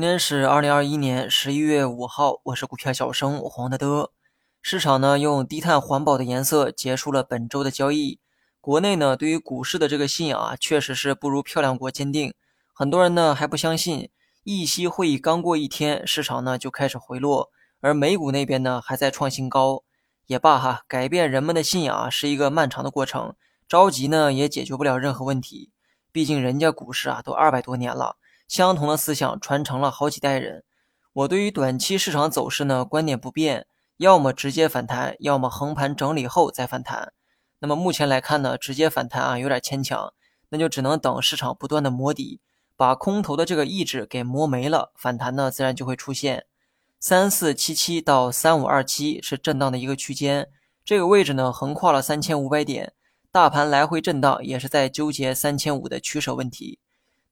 今天是二零二一年十一月五号，我是股票小生黄德德。市场呢用低碳环保的颜色结束了本周的交易。国内呢对于股市的这个信仰啊，确实是不如漂亮国坚定。很多人呢还不相信，议息会议刚过一天，市场呢就开始回落，而美股那边呢还在创新高。也罢哈，改变人们的信仰啊是一个漫长的过程，着急呢也解决不了任何问题。毕竟人家股市啊都二百多年了。相同的思想传承了好几代人。我对于短期市场走势呢观点不变，要么直接反弹，要么横盘整理后再反弹。那么目前来看呢，直接反弹啊有点牵强，那就只能等市场不断的磨底，把空头的这个意志给磨没了，反弹呢自然就会出现。三四七七到三五二七是震荡的一个区间，这个位置呢横跨了三千五百点，大盘来回震荡也是在纠结三千五的取舍问题。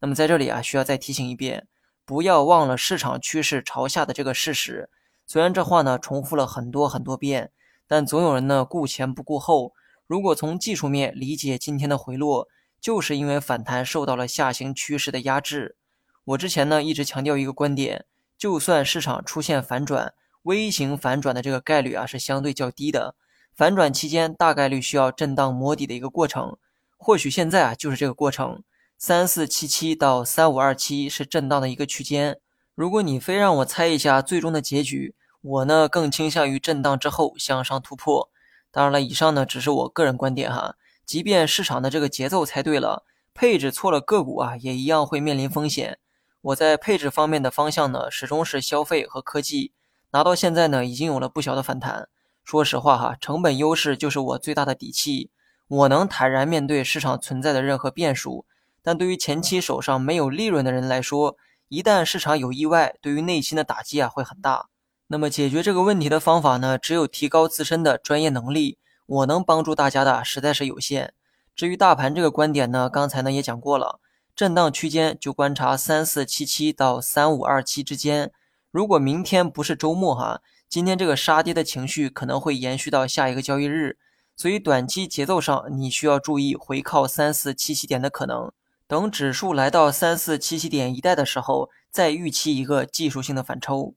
那么在这里啊，需要再提醒一遍，不要忘了市场趋势朝下的这个事实。虽然这话呢重复了很多很多遍，但总有人呢顾前不顾后。如果从技术面理解今天的回落，就是因为反弹受到了下行趋势的压制。我之前呢一直强调一个观点，就算市场出现反转，微型反转的这个概率啊是相对较低的。反转期间大概率需要震荡摸底的一个过程，或许现在啊就是这个过程。三四七七到三五二七是震荡的一个区间。如果你非让我猜一下最终的结局，我呢更倾向于震荡之后向上突破。当然了，以上呢只是我个人观点哈。即便市场的这个节奏猜对了，配置错了个股啊，也一样会面临风险。我在配置方面的方向呢，始终是消费和科技。拿到现在呢，已经有了不小的反弹。说实话哈，成本优势就是我最大的底气，我能坦然面对市场存在的任何变数。但对于前期手上没有利润的人来说，一旦市场有意外，对于内心的打击啊会很大。那么解决这个问题的方法呢，只有提高自身的专业能力。我能帮助大家的实在是有限。至于大盘这个观点呢，刚才呢也讲过了，震荡区间就观察三四七七到三五二七之间。如果明天不是周末哈，今天这个杀跌的情绪可能会延续到下一个交易日，所以短期节奏上你需要注意回靠三四七七点的可能。等指数来到三四七七点一带的时候，再预期一个技术性的反抽。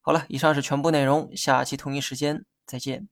好了，以上是全部内容，下期同一时间再见。